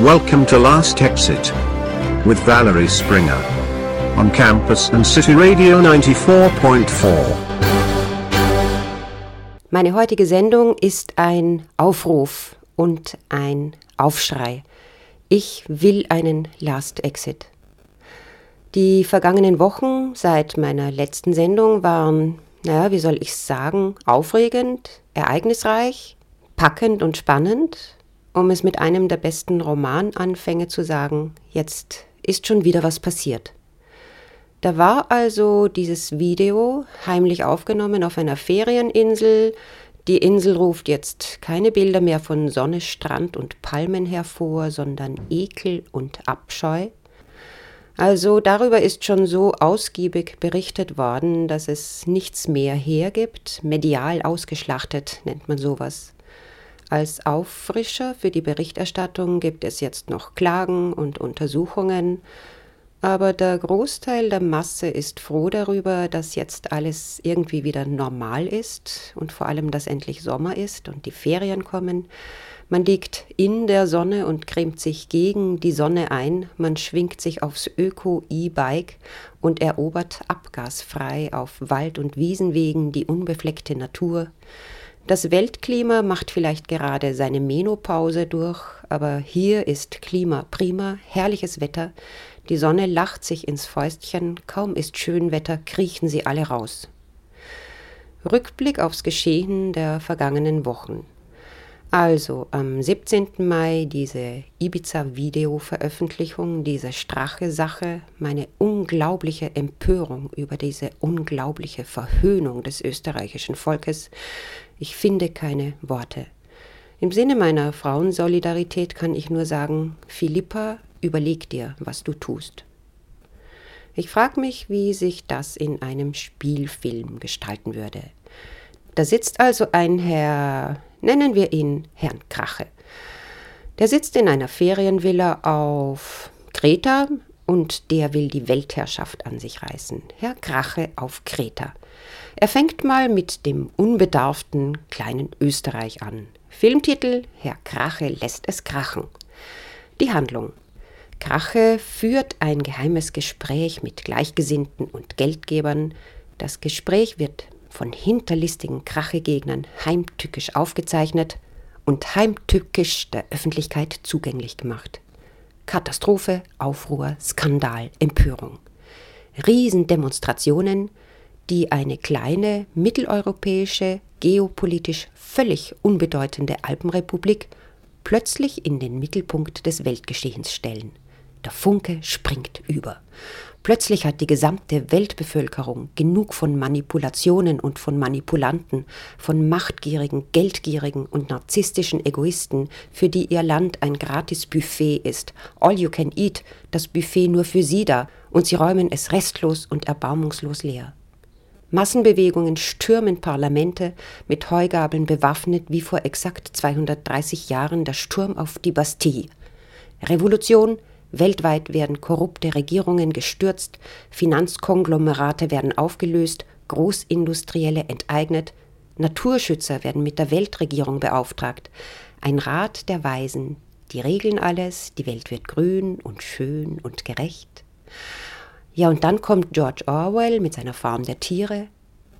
Welcome to Last Exit with Valerie Springer on campus and City Radio 94.4. Meine heutige Sendung ist ein Aufruf und ein Aufschrei. Ich will einen Last Exit. Die vergangenen Wochen seit meiner letzten Sendung waren, naja, wie soll ich sagen, aufregend, ereignisreich, packend und spannend, um es mit einem der besten Romananfänge zu sagen, jetzt ist schon wieder was passiert. Da war also dieses Video heimlich aufgenommen auf einer Ferieninsel. Die Insel ruft jetzt keine Bilder mehr von Sonne, Strand und Palmen hervor, sondern Ekel und Abscheu. Also darüber ist schon so ausgiebig berichtet worden, dass es nichts mehr hergibt. Medial ausgeschlachtet nennt man sowas. Als Auffrischer für die Berichterstattung gibt es jetzt noch Klagen und Untersuchungen, aber der Großteil der Masse ist froh darüber, dass jetzt alles irgendwie wieder normal ist und vor allem, dass endlich Sommer ist und die Ferien kommen. Man liegt in der Sonne und cremt sich gegen die Sonne ein, man schwingt sich aufs Öko-E-Bike und erobert abgasfrei auf Wald- und Wiesenwegen die unbefleckte Natur. Das Weltklima macht vielleicht gerade seine Menopause durch, aber hier ist Klima prima, herrliches Wetter, die Sonne lacht sich ins Fäustchen, kaum ist Schönwetter, kriechen sie alle raus. Rückblick aufs Geschehen der vergangenen Wochen. Also am 17. Mai diese Ibiza-Video-Veröffentlichung, diese Strache-Sache, meine unglaubliche Empörung über diese unglaubliche Verhöhnung des österreichischen Volkes. Ich finde keine Worte. Im Sinne meiner Frauensolidarität kann ich nur sagen, Philippa, überleg dir, was du tust. Ich frage mich, wie sich das in einem Spielfilm gestalten würde. Da sitzt also ein Herr, nennen wir ihn Herrn Krache. Der sitzt in einer Ferienvilla auf Kreta und der will die Weltherrschaft an sich reißen. Herr Krache auf Kreta. Er fängt mal mit dem unbedarften kleinen Österreich an. Filmtitel Herr Krache lässt es krachen. Die Handlung. Krache führt ein geheimes Gespräch mit Gleichgesinnten und Geldgebern. Das Gespräch wird von hinterlistigen Krachegegnern heimtückisch aufgezeichnet und heimtückisch der Öffentlichkeit zugänglich gemacht. Katastrophe, Aufruhr, Skandal, Empörung. Riesendemonstrationen, die eine kleine mitteleuropäische, geopolitisch völlig unbedeutende Alpenrepublik plötzlich in den Mittelpunkt des Weltgeschehens stellen. Der Funke springt über. Plötzlich hat die gesamte Weltbevölkerung genug von Manipulationen und von Manipulanten, von machtgierigen, geldgierigen und narzisstischen Egoisten, für die ihr Land ein gratis Buffet ist. All you can eat, das Buffet nur für sie da, und sie räumen es restlos und erbarmungslos leer. Massenbewegungen stürmen Parlamente, mit Heugabeln bewaffnet wie vor exakt 230 Jahren der Sturm auf die Bastille. Revolution, Weltweit werden korrupte Regierungen gestürzt, Finanzkonglomerate werden aufgelöst, Großindustrielle enteignet, Naturschützer werden mit der Weltregierung beauftragt, ein Rat der Weisen, die regeln alles, die Welt wird grün und schön und gerecht. Ja, und dann kommt George Orwell mit seiner Farm der Tiere,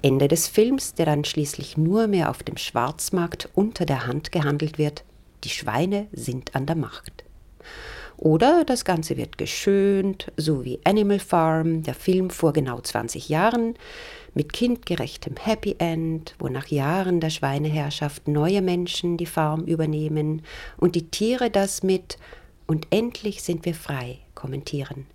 Ende des Films, der dann schließlich nur mehr auf dem Schwarzmarkt unter der Hand gehandelt wird. Die Schweine sind an der Macht. Oder das Ganze wird geschönt, so wie Animal Farm, der Film vor genau 20 Jahren, mit kindgerechtem Happy End, wo nach Jahren der Schweineherrschaft neue Menschen die Farm übernehmen und die Tiere das mit und endlich sind wir frei kommentieren.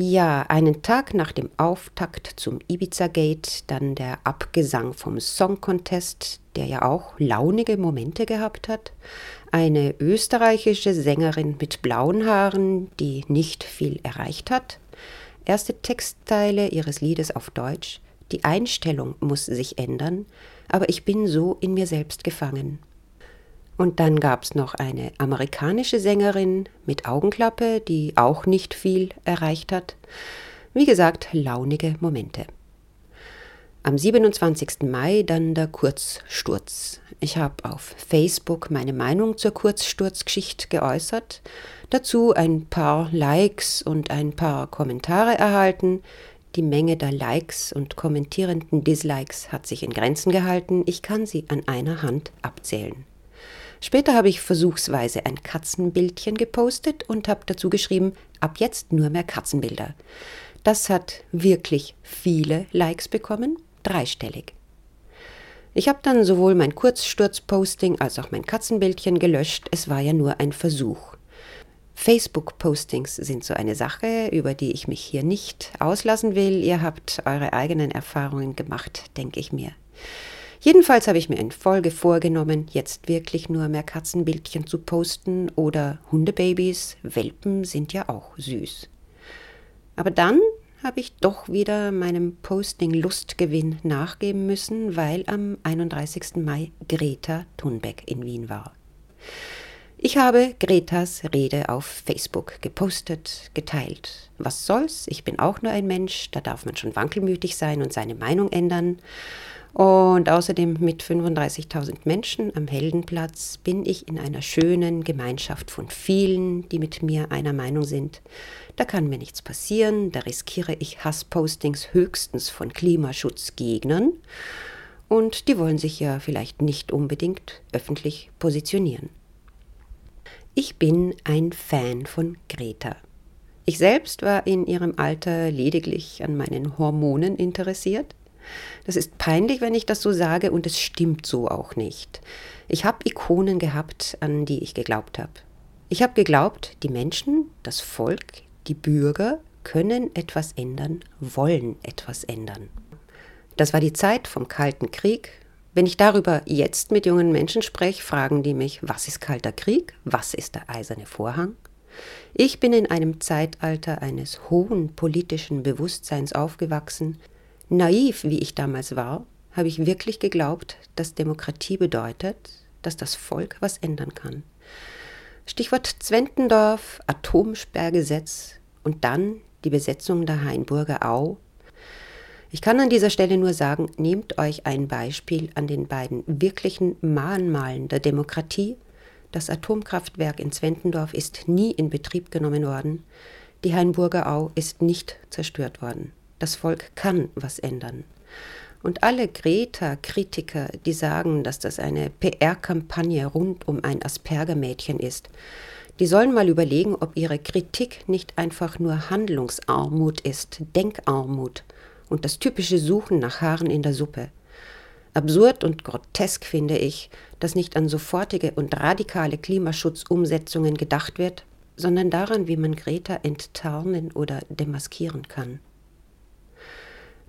Ja, einen Tag nach dem Auftakt zum Ibiza Gate, dann der Abgesang vom Song Contest, der ja auch launige Momente gehabt hat, eine österreichische Sängerin mit blauen Haaren, die nicht viel erreicht hat, erste Textteile ihres Liedes auf Deutsch, die Einstellung muss sich ändern, aber ich bin so in mir selbst gefangen. Und dann gab es noch eine amerikanische Sängerin mit Augenklappe, die auch nicht viel erreicht hat. Wie gesagt, launige Momente. Am 27. Mai dann der Kurzsturz. Ich habe auf Facebook meine Meinung zur Kurzsturzgeschichte geäußert, dazu ein paar Likes und ein paar Kommentare erhalten. Die Menge der Likes und kommentierenden Dislikes hat sich in Grenzen gehalten, ich kann sie an einer Hand abzählen. Später habe ich versuchsweise ein Katzenbildchen gepostet und habe dazu geschrieben, ab jetzt nur mehr Katzenbilder. Das hat wirklich viele Likes bekommen dreistellig. Ich habe dann sowohl mein Kurzsturzposting als auch mein Katzenbildchen gelöscht, es war ja nur ein Versuch. Facebook-Postings sind so eine Sache, über die ich mich hier nicht auslassen will. Ihr habt eure eigenen Erfahrungen gemacht, denke ich mir. Jedenfalls habe ich mir in Folge vorgenommen, jetzt wirklich nur mehr Katzenbildchen zu posten oder Hundebabys, Welpen sind ja auch süß. Aber dann habe ich doch wieder meinem Posting Lustgewinn nachgeben müssen, weil am 31. Mai Greta Thunbeck in Wien war. Ich habe Gretas Rede auf Facebook gepostet, geteilt. Was soll's? Ich bin auch nur ein Mensch, da darf man schon wankelmütig sein und seine Meinung ändern. Und außerdem mit 35.000 Menschen am Heldenplatz bin ich in einer schönen Gemeinschaft von vielen, die mit mir einer Meinung sind. Da kann mir nichts passieren, da riskiere ich Hasspostings höchstens von Klimaschutzgegnern. Und die wollen sich ja vielleicht nicht unbedingt öffentlich positionieren. Ich bin ein Fan von Greta. Ich selbst war in ihrem Alter lediglich an meinen Hormonen interessiert. Das ist peinlich, wenn ich das so sage, und es stimmt so auch nicht. Ich habe Ikonen gehabt, an die ich geglaubt habe. Ich habe geglaubt, die Menschen, das Volk, die Bürger können etwas ändern, wollen etwas ändern. Das war die Zeit vom Kalten Krieg. Wenn ich darüber jetzt mit jungen Menschen spreche, fragen die mich, was ist Kalter Krieg? Was ist der eiserne Vorhang? Ich bin in einem Zeitalter eines hohen politischen Bewusstseins aufgewachsen, Naiv, wie ich damals war, habe ich wirklich geglaubt, dass Demokratie bedeutet, dass das Volk was ändern kann. Stichwort Zwentendorf, Atomsperrgesetz und dann die Besetzung der Hainburger Au. Ich kann an dieser Stelle nur sagen, nehmt euch ein Beispiel an den beiden wirklichen Mahnmalen der Demokratie. Das Atomkraftwerk in Zwentendorf ist nie in Betrieb genommen worden. Die Hainburger Au ist nicht zerstört worden. Das Volk kann was ändern. Und alle Greta-Kritiker, die sagen, dass das eine PR-Kampagne rund um ein Asperger-Mädchen ist, die sollen mal überlegen, ob ihre Kritik nicht einfach nur Handlungsarmut ist, Denkarmut und das typische Suchen nach Haaren in der Suppe. Absurd und grotesk finde ich, dass nicht an sofortige und radikale Klimaschutzumsetzungen gedacht wird, sondern daran, wie man Greta enttarnen oder demaskieren kann.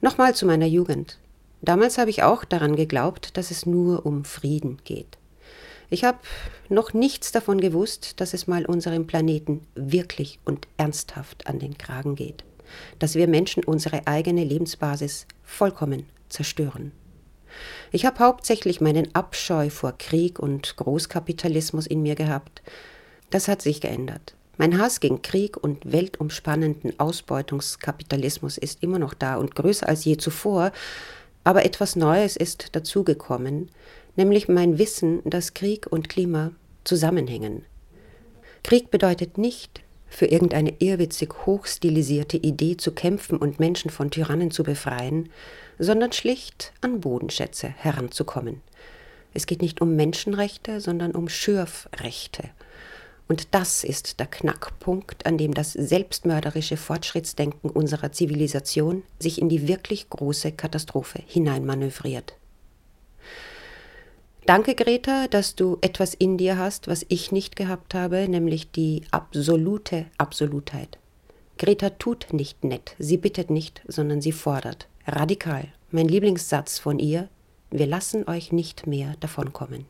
Nochmal zu meiner Jugend. Damals habe ich auch daran geglaubt, dass es nur um Frieden geht. Ich habe noch nichts davon gewusst, dass es mal unserem Planeten wirklich und ernsthaft an den Kragen geht, dass wir Menschen unsere eigene Lebensbasis vollkommen zerstören. Ich habe hauptsächlich meinen Abscheu vor Krieg und Großkapitalismus in mir gehabt. Das hat sich geändert. Mein Hass gegen Krieg und weltumspannenden Ausbeutungskapitalismus ist immer noch da und größer als je zuvor, aber etwas Neues ist dazugekommen, nämlich mein Wissen, dass Krieg und Klima zusammenhängen. Krieg bedeutet nicht, für irgendeine irrwitzig hochstilisierte Idee zu kämpfen und Menschen von Tyrannen zu befreien, sondern schlicht an Bodenschätze heranzukommen. Es geht nicht um Menschenrechte, sondern um Schürfrechte. Und das ist der Knackpunkt, an dem das selbstmörderische Fortschrittsdenken unserer Zivilisation sich in die wirklich große Katastrophe hineinmanövriert. Danke, Greta, dass du etwas in dir hast, was ich nicht gehabt habe, nämlich die absolute Absolutheit. Greta tut nicht nett, sie bittet nicht, sondern sie fordert. Radikal. Mein Lieblingssatz von ihr, wir lassen euch nicht mehr davonkommen.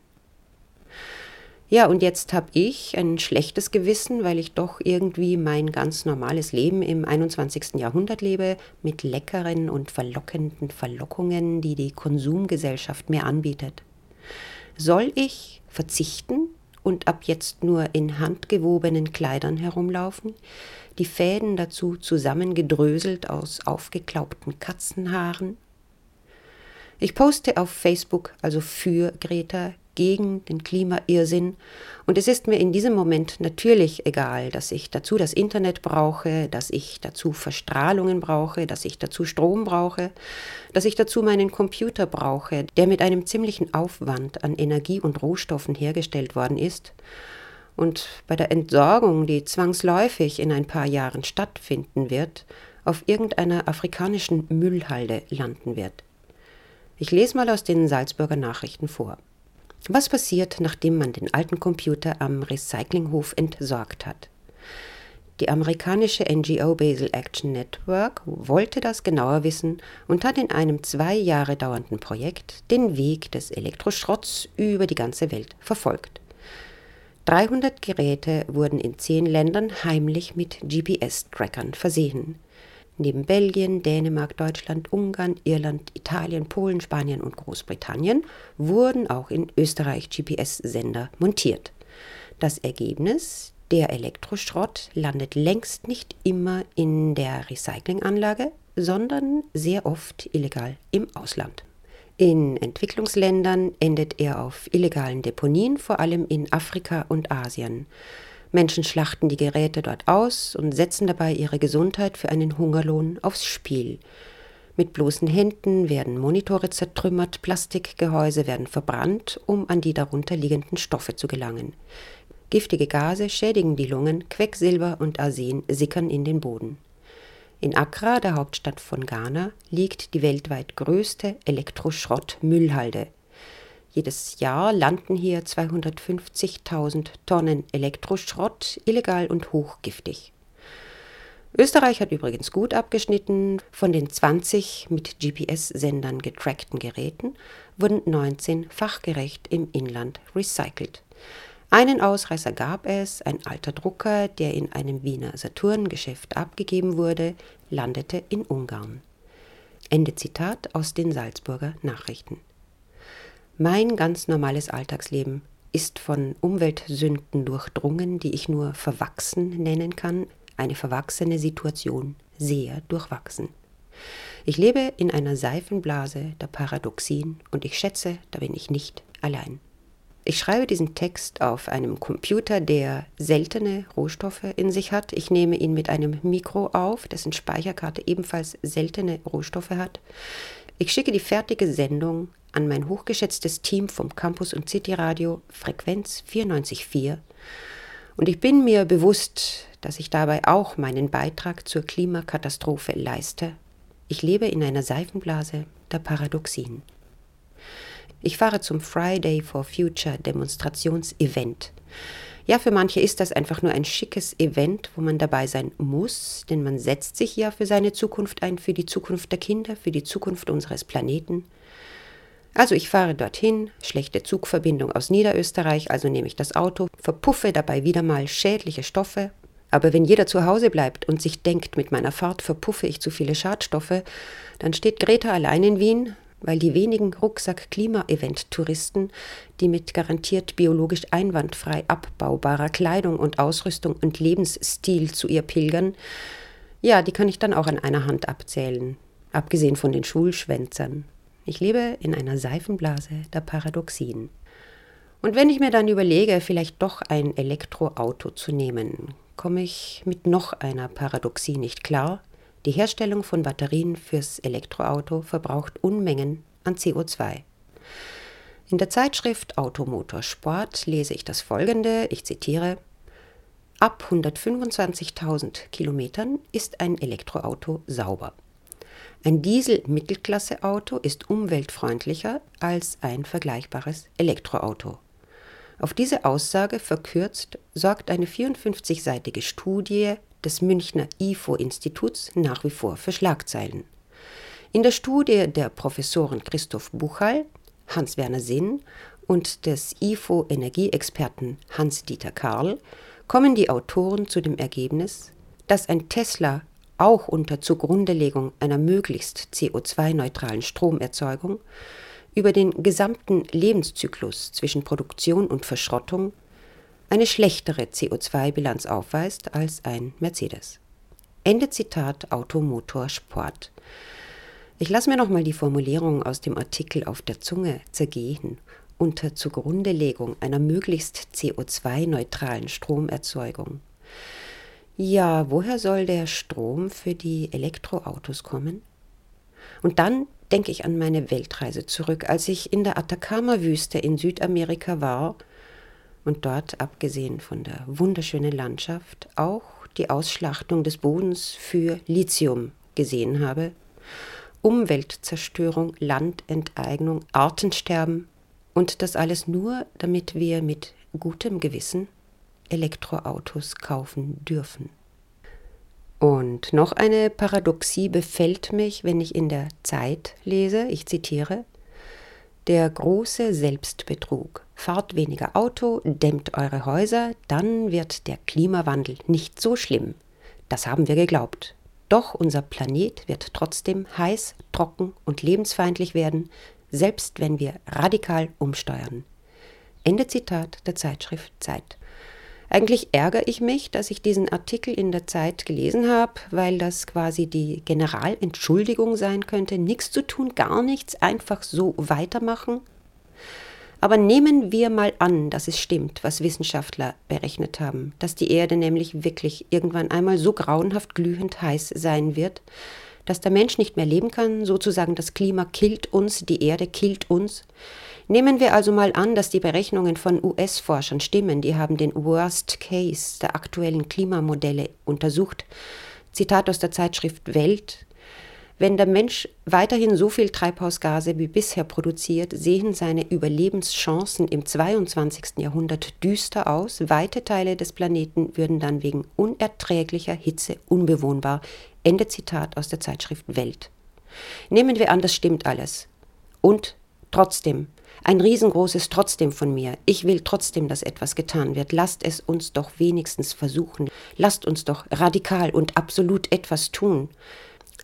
Ja, und jetzt habe ich ein schlechtes Gewissen, weil ich doch irgendwie mein ganz normales Leben im 21. Jahrhundert lebe, mit leckeren und verlockenden Verlockungen, die die Konsumgesellschaft mir anbietet. Soll ich verzichten und ab jetzt nur in handgewobenen Kleidern herumlaufen, die Fäden dazu zusammengedröselt aus aufgeklaubten Katzenhaaren? Ich poste auf Facebook also für Greta, gegen den Klimairrsinn. Und es ist mir in diesem Moment natürlich egal, dass ich dazu das Internet brauche, dass ich dazu Verstrahlungen brauche, dass ich dazu Strom brauche, dass ich dazu meinen Computer brauche, der mit einem ziemlichen Aufwand an Energie und Rohstoffen hergestellt worden ist. Und bei der Entsorgung, die zwangsläufig in ein paar Jahren stattfinden wird, auf irgendeiner afrikanischen Müllhalde landen wird. Ich lese mal aus den Salzburger Nachrichten vor. Was passiert, nachdem man den alten Computer am Recyclinghof entsorgt hat? Die amerikanische NGO Basel Action Network wollte das genauer wissen und hat in einem zwei Jahre dauernden Projekt den Weg des Elektroschrotts über die ganze Welt verfolgt. 300 Geräte wurden in zehn Ländern heimlich mit GPS-Trackern versehen neben Belgien, Dänemark, Deutschland, Ungarn, Irland, Italien, Polen, Spanien und Großbritannien wurden auch in Österreich GPS-Sender montiert. Das Ergebnis, der Elektroschrott landet längst nicht immer in der Recyclinganlage, sondern sehr oft illegal im Ausland. In Entwicklungsländern endet er auf illegalen Deponien, vor allem in Afrika und Asien. Menschen schlachten die Geräte dort aus und setzen dabei ihre Gesundheit für einen Hungerlohn aufs Spiel. Mit bloßen Händen werden Monitore zertrümmert, Plastikgehäuse werden verbrannt, um an die darunter liegenden Stoffe zu gelangen. Giftige Gase schädigen die Lungen, Quecksilber und Arsen sickern in den Boden. In Accra, der Hauptstadt von Ghana, liegt die weltweit größte Elektroschrottmüllhalde. Jedes Jahr landen hier 250.000 Tonnen Elektroschrott, illegal und hochgiftig. Österreich hat übrigens gut abgeschnitten. Von den 20 mit GPS-Sendern getrackten Geräten wurden 19 fachgerecht im Inland recycelt. Einen Ausreißer gab es, ein alter Drucker, der in einem Wiener Saturn-Geschäft abgegeben wurde, landete in Ungarn. Ende Zitat aus den Salzburger Nachrichten. Mein ganz normales Alltagsleben ist von Umweltsünden durchdrungen, die ich nur verwachsen nennen kann, eine verwachsene Situation, sehr durchwachsen. Ich lebe in einer Seifenblase der Paradoxien und ich schätze, da bin ich nicht allein. Ich schreibe diesen Text auf einem Computer, der seltene Rohstoffe in sich hat. Ich nehme ihn mit einem Mikro auf, dessen Speicherkarte ebenfalls seltene Rohstoffe hat. Ich schicke die fertige Sendung an mein hochgeschätztes Team vom Campus und City Radio Frequenz 94.4 und ich bin mir bewusst, dass ich dabei auch meinen Beitrag zur Klimakatastrophe leiste. Ich lebe in einer Seifenblase der Paradoxien. Ich fahre zum Friday for Future Demonstrationsevent. Ja, für manche ist das einfach nur ein schickes Event, wo man dabei sein muss, denn man setzt sich ja für seine Zukunft ein, für die Zukunft der Kinder, für die Zukunft unseres Planeten. Also ich fahre dorthin, schlechte Zugverbindung aus Niederösterreich, also nehme ich das Auto, verpuffe dabei wieder mal schädliche Stoffe. Aber wenn jeder zu Hause bleibt und sich denkt, mit meiner Fahrt verpuffe ich zu viele Schadstoffe, dann steht Greta allein in Wien, weil die wenigen Rucksack-Klima-Event-Touristen, die mit garantiert biologisch einwandfrei abbaubarer Kleidung und Ausrüstung und Lebensstil zu ihr pilgern, ja, die kann ich dann auch an einer Hand abzählen, abgesehen von den Schulschwänzern. Ich lebe in einer Seifenblase der Paradoxien. Und wenn ich mir dann überlege, vielleicht doch ein Elektroauto zu nehmen, komme ich mit noch einer Paradoxie nicht klar. Die Herstellung von Batterien fürs Elektroauto verbraucht Unmengen an CO2. In der Zeitschrift Automotorsport lese ich das folgende, ich zitiere, Ab 125.000 Kilometern ist ein Elektroauto sauber. Ein Diesel-Mittelklasse-Auto ist umweltfreundlicher als ein vergleichbares Elektroauto. Auf diese Aussage verkürzt sorgt eine 54-seitige Studie des Münchner IFO-Instituts nach wie vor für Schlagzeilen. In der Studie der Professoren Christoph Buchall, Hans-Werner Sinn und des IFO-Energieexperten Hans-Dieter Karl kommen die Autoren zu dem Ergebnis, dass ein Tesla auch unter Zugrundelegung einer möglichst CO2-neutralen Stromerzeugung über den gesamten Lebenszyklus zwischen Produktion und Verschrottung eine schlechtere CO2-Bilanz aufweist als ein Mercedes. Ende Zitat Automotor Sport. Ich lasse mir nochmal die Formulierung aus dem Artikel auf der Zunge zergehen unter Zugrundelegung einer möglichst CO2-neutralen Stromerzeugung. Ja, woher soll der Strom für die Elektroautos kommen? Und dann denke ich an meine Weltreise zurück, als ich in der Atacama-Wüste in Südamerika war und dort, abgesehen von der wunderschönen Landschaft, auch die Ausschlachtung des Bodens für Lithium gesehen habe. Umweltzerstörung, Landenteignung, Artensterben und das alles nur, damit wir mit gutem Gewissen Elektroautos kaufen dürfen. Und noch eine Paradoxie befällt mich, wenn ich in der Zeit lese, ich zitiere, der große Selbstbetrug. Fahrt weniger Auto, dämmt eure Häuser, dann wird der Klimawandel nicht so schlimm. Das haben wir geglaubt. Doch unser Planet wird trotzdem heiß, trocken und lebensfeindlich werden, selbst wenn wir radikal umsteuern. Ende Zitat der Zeitschrift Zeit. Eigentlich ärgere ich mich, dass ich diesen Artikel in der Zeit gelesen habe, weil das quasi die Generalentschuldigung sein könnte. Nichts zu tun, gar nichts, einfach so weitermachen. Aber nehmen wir mal an, dass es stimmt, was Wissenschaftler berechnet haben, dass die Erde nämlich wirklich irgendwann einmal so grauenhaft glühend heiß sein wird, dass der Mensch nicht mehr leben kann, sozusagen das Klima killt uns, die Erde killt uns. Nehmen wir also mal an, dass die Berechnungen von US-Forschern stimmen, die haben den Worst Case der aktuellen Klimamodelle untersucht. Zitat aus der Zeitschrift Welt. Wenn der Mensch weiterhin so viel Treibhausgase wie bisher produziert, sehen seine Überlebenschancen im 22. Jahrhundert düster aus. Weite Teile des Planeten würden dann wegen unerträglicher Hitze unbewohnbar. Ende Zitat aus der Zeitschrift Welt. Nehmen wir an, das stimmt alles. Und trotzdem, ein riesengroßes Trotzdem von mir. Ich will trotzdem, dass etwas getan wird. Lasst es uns doch wenigstens versuchen. Lasst uns doch radikal und absolut etwas tun.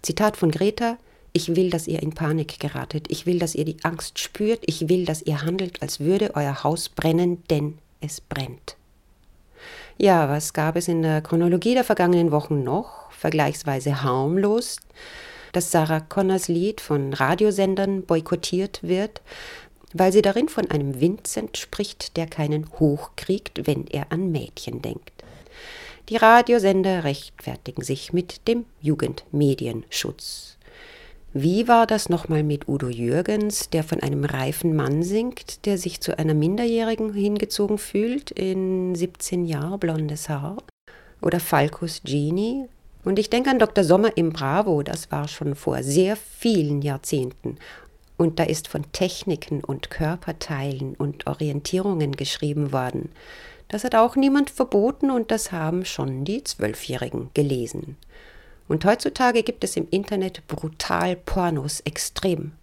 Zitat von Greta. Ich will, dass ihr in Panik geratet. Ich will, dass ihr die Angst spürt. Ich will, dass ihr handelt, als würde euer Haus brennen, denn es brennt. Ja, was gab es in der Chronologie der vergangenen Wochen noch? Vergleichsweise harmlos, dass Sarah Connors Lied von Radiosendern boykottiert wird, weil sie darin von einem Vincent spricht, der keinen Hoch kriegt, wenn er an Mädchen denkt. Die Radiosender rechtfertigen sich mit dem Jugendmedienschutz. Wie war das nochmal mit Udo Jürgens, der von einem reifen Mann singt, der sich zu einer Minderjährigen hingezogen fühlt, in 17 Jahren blondes Haar? Oder Falcos Genie? Und ich denke an Dr. Sommer im Bravo, das war schon vor sehr vielen Jahrzehnten. Und da ist von Techniken und Körperteilen und Orientierungen geschrieben worden. Das hat auch niemand verboten und das haben schon die Zwölfjährigen gelesen. Und heutzutage gibt es im Internet brutal Pornos extrem.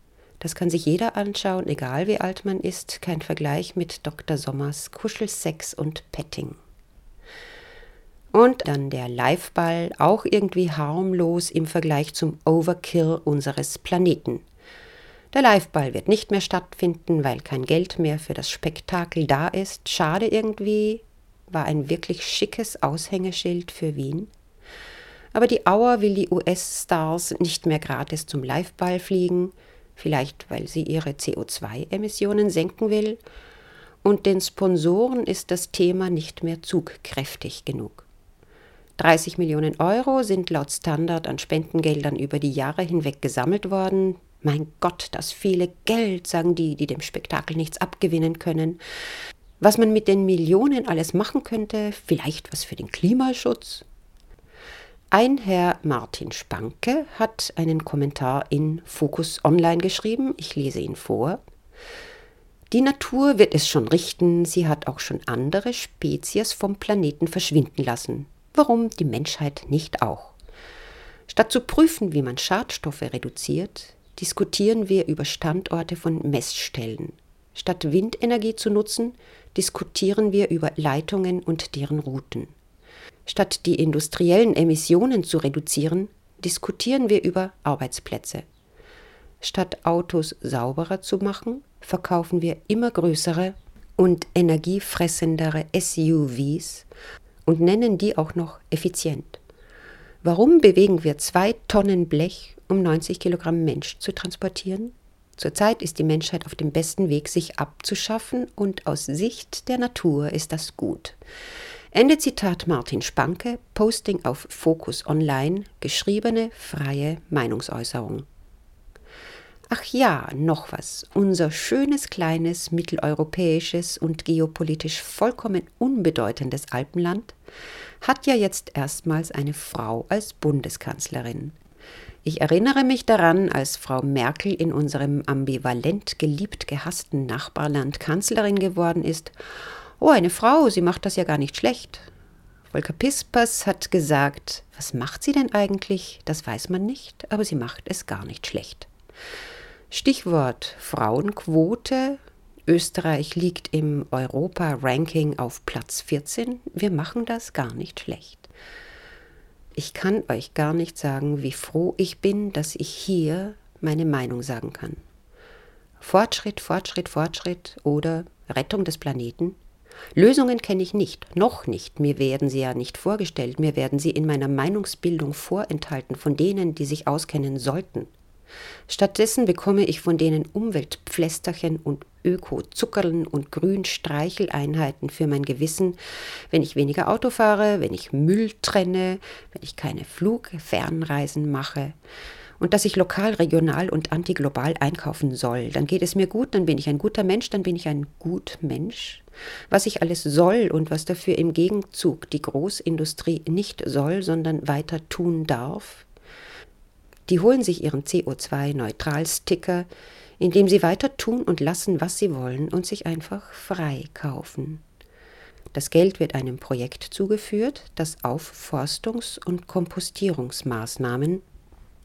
Das kann sich jeder anschauen, egal wie alt man ist. Kein Vergleich mit Dr. Sommers Kuschelsex und Petting. Und dann der Liveball, auch irgendwie harmlos im Vergleich zum Overkill unseres Planeten. Der Liveball wird nicht mehr stattfinden, weil kein Geld mehr für das Spektakel da ist. Schade irgendwie, war ein wirklich schickes Aushängeschild für Wien. Aber die Auer will die US-Stars nicht mehr gratis zum Liveball fliegen, vielleicht weil sie ihre CO2-Emissionen senken will. Und den Sponsoren ist das Thema nicht mehr zugkräftig genug. 30 Millionen Euro sind laut Standard an Spendengeldern über die Jahre hinweg gesammelt worden. Mein Gott, das viele Geld, sagen die, die dem Spektakel nichts abgewinnen können. Was man mit den Millionen alles machen könnte, vielleicht was für den Klimaschutz. Ein Herr Martin Spanke hat einen Kommentar in Focus Online geschrieben. Ich lese ihn vor. Die Natur wird es schon richten, sie hat auch schon andere Spezies vom Planeten verschwinden lassen. Warum die Menschheit nicht auch? Statt zu prüfen, wie man Schadstoffe reduziert, diskutieren wir über Standorte von Messstellen. Statt Windenergie zu nutzen, diskutieren wir über Leitungen und deren Routen. Statt die industriellen Emissionen zu reduzieren, diskutieren wir über Arbeitsplätze. Statt Autos sauberer zu machen, verkaufen wir immer größere und energiefressendere SUVs und nennen die auch noch effizient. Warum bewegen wir zwei Tonnen Blech um 90 Kilogramm Mensch zu transportieren? Zurzeit ist die Menschheit auf dem besten Weg, sich abzuschaffen, und aus Sicht der Natur ist das gut. Ende Zitat Martin Spanke, Posting auf Focus Online, geschriebene freie Meinungsäußerung. Ach ja, noch was. Unser schönes, kleines, mitteleuropäisches und geopolitisch vollkommen unbedeutendes Alpenland hat ja jetzt erstmals eine Frau als Bundeskanzlerin. Ich erinnere mich daran, als Frau Merkel in unserem ambivalent geliebt gehassten Nachbarland Kanzlerin geworden ist. Oh, eine Frau, sie macht das ja gar nicht schlecht. Volker Pispers hat gesagt, was macht sie denn eigentlich? Das weiß man nicht, aber sie macht es gar nicht schlecht. Stichwort Frauenquote. Österreich liegt im Europa-Ranking auf Platz 14. Wir machen das gar nicht schlecht. Ich kann euch gar nicht sagen, wie froh ich bin, dass ich hier meine Meinung sagen kann. Fortschritt, Fortschritt, Fortschritt oder Rettung des Planeten? Lösungen kenne ich nicht, noch nicht. Mir werden sie ja nicht vorgestellt, mir werden sie in meiner Meinungsbildung vorenthalten von denen, die sich auskennen sollten. Stattdessen bekomme ich von denen Umweltpflästerchen und Öko-Zuckerln und Grün-Streicheleinheiten für mein Gewissen, wenn ich weniger Auto fahre, wenn ich Müll trenne, wenn ich keine Flugfernreisen mache und dass ich lokal, regional und antiglobal einkaufen soll. Dann geht es mir gut, dann bin ich ein guter Mensch, dann bin ich ein gut Mensch. Was ich alles soll und was dafür im Gegenzug die Großindustrie nicht soll, sondern weiter tun darf, die holen sich ihren CO2-Neutral-Sticker, indem sie weiter tun und lassen, was sie wollen und sich einfach frei kaufen. Das Geld wird einem Projekt zugeführt, das Aufforstungs- und Kompostierungsmaßnahmen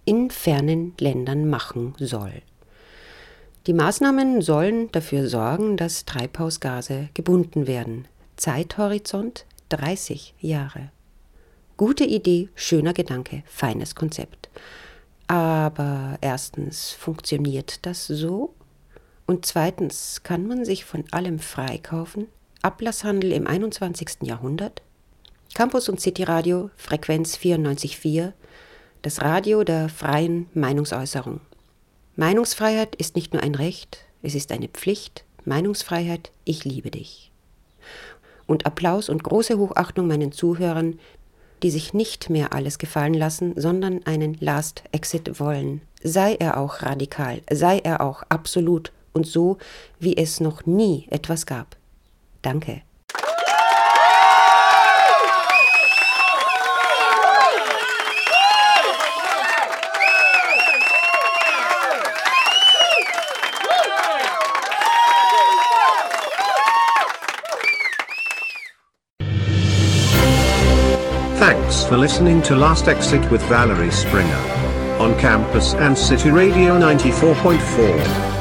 in fernen Ländern machen soll. Die Maßnahmen sollen dafür sorgen, dass Treibhausgase gebunden werden. Zeithorizont 30 Jahre. Gute Idee, schöner Gedanke, feines Konzept. Aber erstens, funktioniert das so? Und zweitens, kann man sich von allem freikaufen? Ablasshandel im 21. Jahrhundert? Campus und City Radio, Frequenz 94.4, das Radio der freien Meinungsäußerung. Meinungsfreiheit ist nicht nur ein Recht, es ist eine Pflicht. Meinungsfreiheit, ich liebe dich. Und Applaus und große Hochachtung meinen Zuhörern, die sich nicht mehr alles gefallen lassen, sondern einen Last Exit wollen. Sei er auch radikal, sei er auch absolut und so, wie es noch nie etwas gab. Danke. For listening to Last Exit with Valerie Springer on campus and City Radio 94.4.